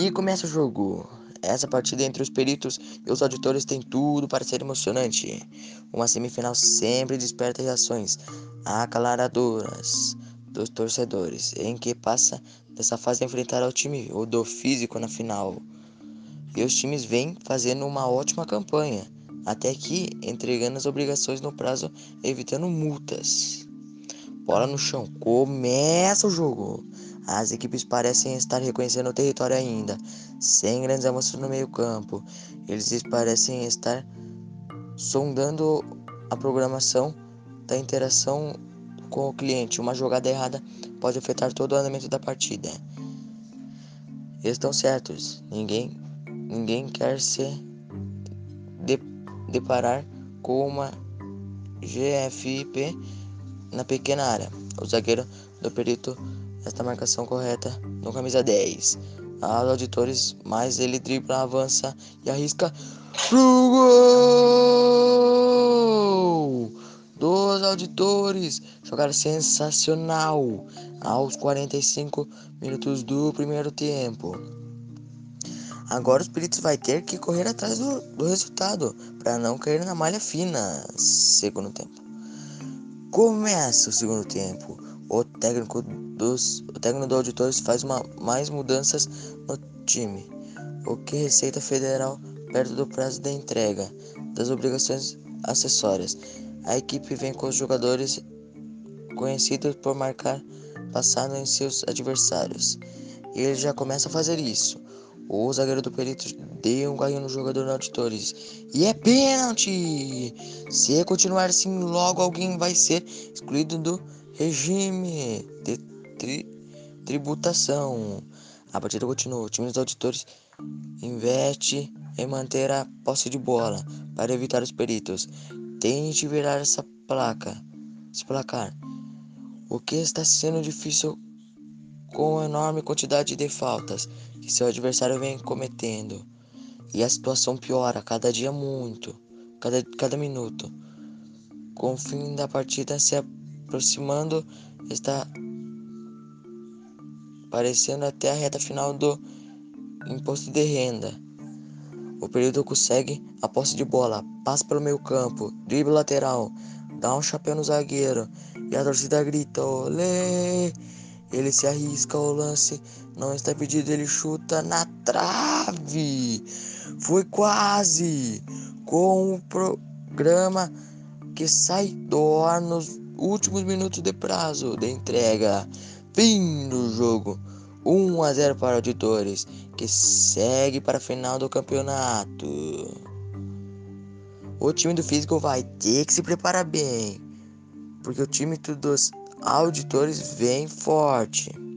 E começa o jogo. Essa partida entre os peritos e os auditores tem tudo para ser emocionante. Uma semifinal sempre desperta reações acalaradoras dos torcedores, em que passa dessa fase a enfrentar o time o do físico na final. E os times vêm fazendo uma ótima campanha, até aqui entregando as obrigações no prazo, evitando multas. Bola no chão, começa o jogo. As equipes parecem estar reconhecendo o território ainda, sem grandes avanços no meio-campo. Eles parecem estar sondando a programação da interação com o cliente. Uma jogada errada pode afetar todo o andamento da partida. Estão certos. Ninguém, ninguém quer se de, deparar com uma GFIP na pequena área. O zagueiro do perito esta marcação correta no camisa 10. Aos auditores, mas ele dribla, avança e arrisca pro gol! Dos auditores, jogada sensacional aos 45 minutos do primeiro tempo. Agora os peritos vai ter que correr atrás do, do resultado para não cair na malha fina. Segundo tempo. Começa o segundo tempo. O técnico dos o técnico do auditores faz uma, mais mudanças no time, o que Receita Federal perto do prazo da entrega das obrigações acessórias. A equipe vem com os jogadores conhecidos por marcar passado em seus adversários. E ele já começa a fazer isso. O zagueiro do Perito deu um ganho no jogador do Auditores. E é pênalti! Se continuar assim, logo alguém vai ser excluído do regime de tri tributação. A partida continua. O time dos auditores investe em manter a posse de bola para evitar os peritos. Tente virar essa placa, esse placar. O que está sendo difícil com a enorme quantidade de faltas que seu adversário vem cometendo. E a situação piora cada dia muito, cada, cada minuto. Com o fim da partida se aproximando, está parecendo até a reta final do imposto de renda. O período consegue a posse de bola, passa pelo meio campo, drible lateral, dá um chapéu no zagueiro e a torcida grita: Olê! Ele se arrisca ao lance, não está pedido, ele chuta na trave. Foi quase com o programa que sai do ar nos últimos minutos de prazo de entrega. Fim do jogo. 1 a 0 para auditores, que segue para a final do campeonato. O time do físico vai ter que se preparar bem, porque o time dos auditores vem forte.